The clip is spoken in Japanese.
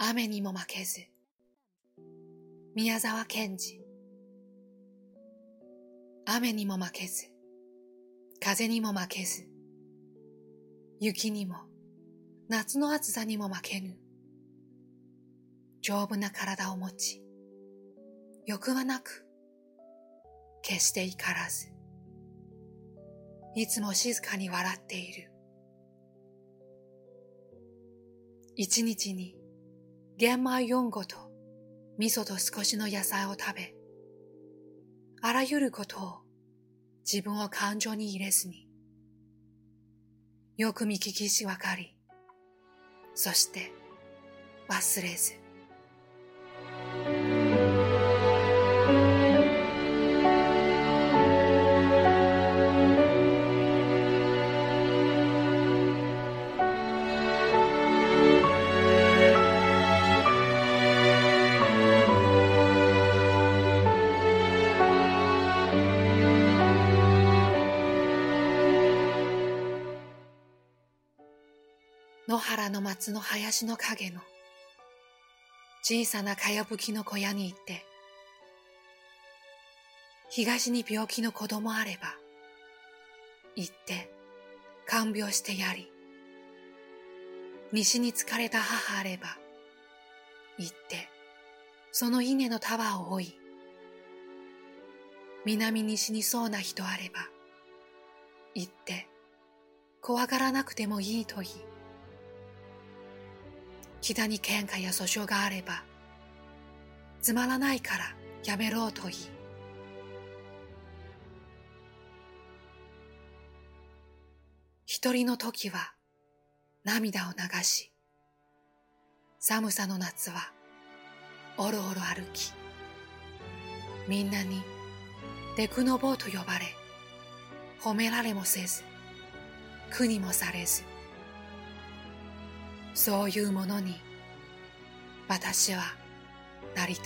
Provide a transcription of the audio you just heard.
雨にも負けず宮沢賢治。雨にも負けず風にも負けず雪にも夏の暑さにも負けぬ。丈夫な体を持ち欲はなく決して怒らずいつも静かに笑っている。一日に玄米4個と味噌と少しの野菜を食べ、あらゆることを自分を感情に入れずに、よく見聞きしわかり、そして忘れず。野原の松の林の影の。小さなかやぶきの小屋に行って、東に病気の子供あれば、行って看病してやり、西に疲れた母あれば、行ってその稲の束を追い、南西にそうな人あれば、行って怖がらなくてもいいと言い、北に喧嘩や訴訟があれば、つまらないからやめろうと言い、一人の時は涙を流し、寒さの夏はおろおろ歩き、みんなにデクノボーと呼ばれ、褒められもせず、苦にもされず、そういうものに私はなりたい。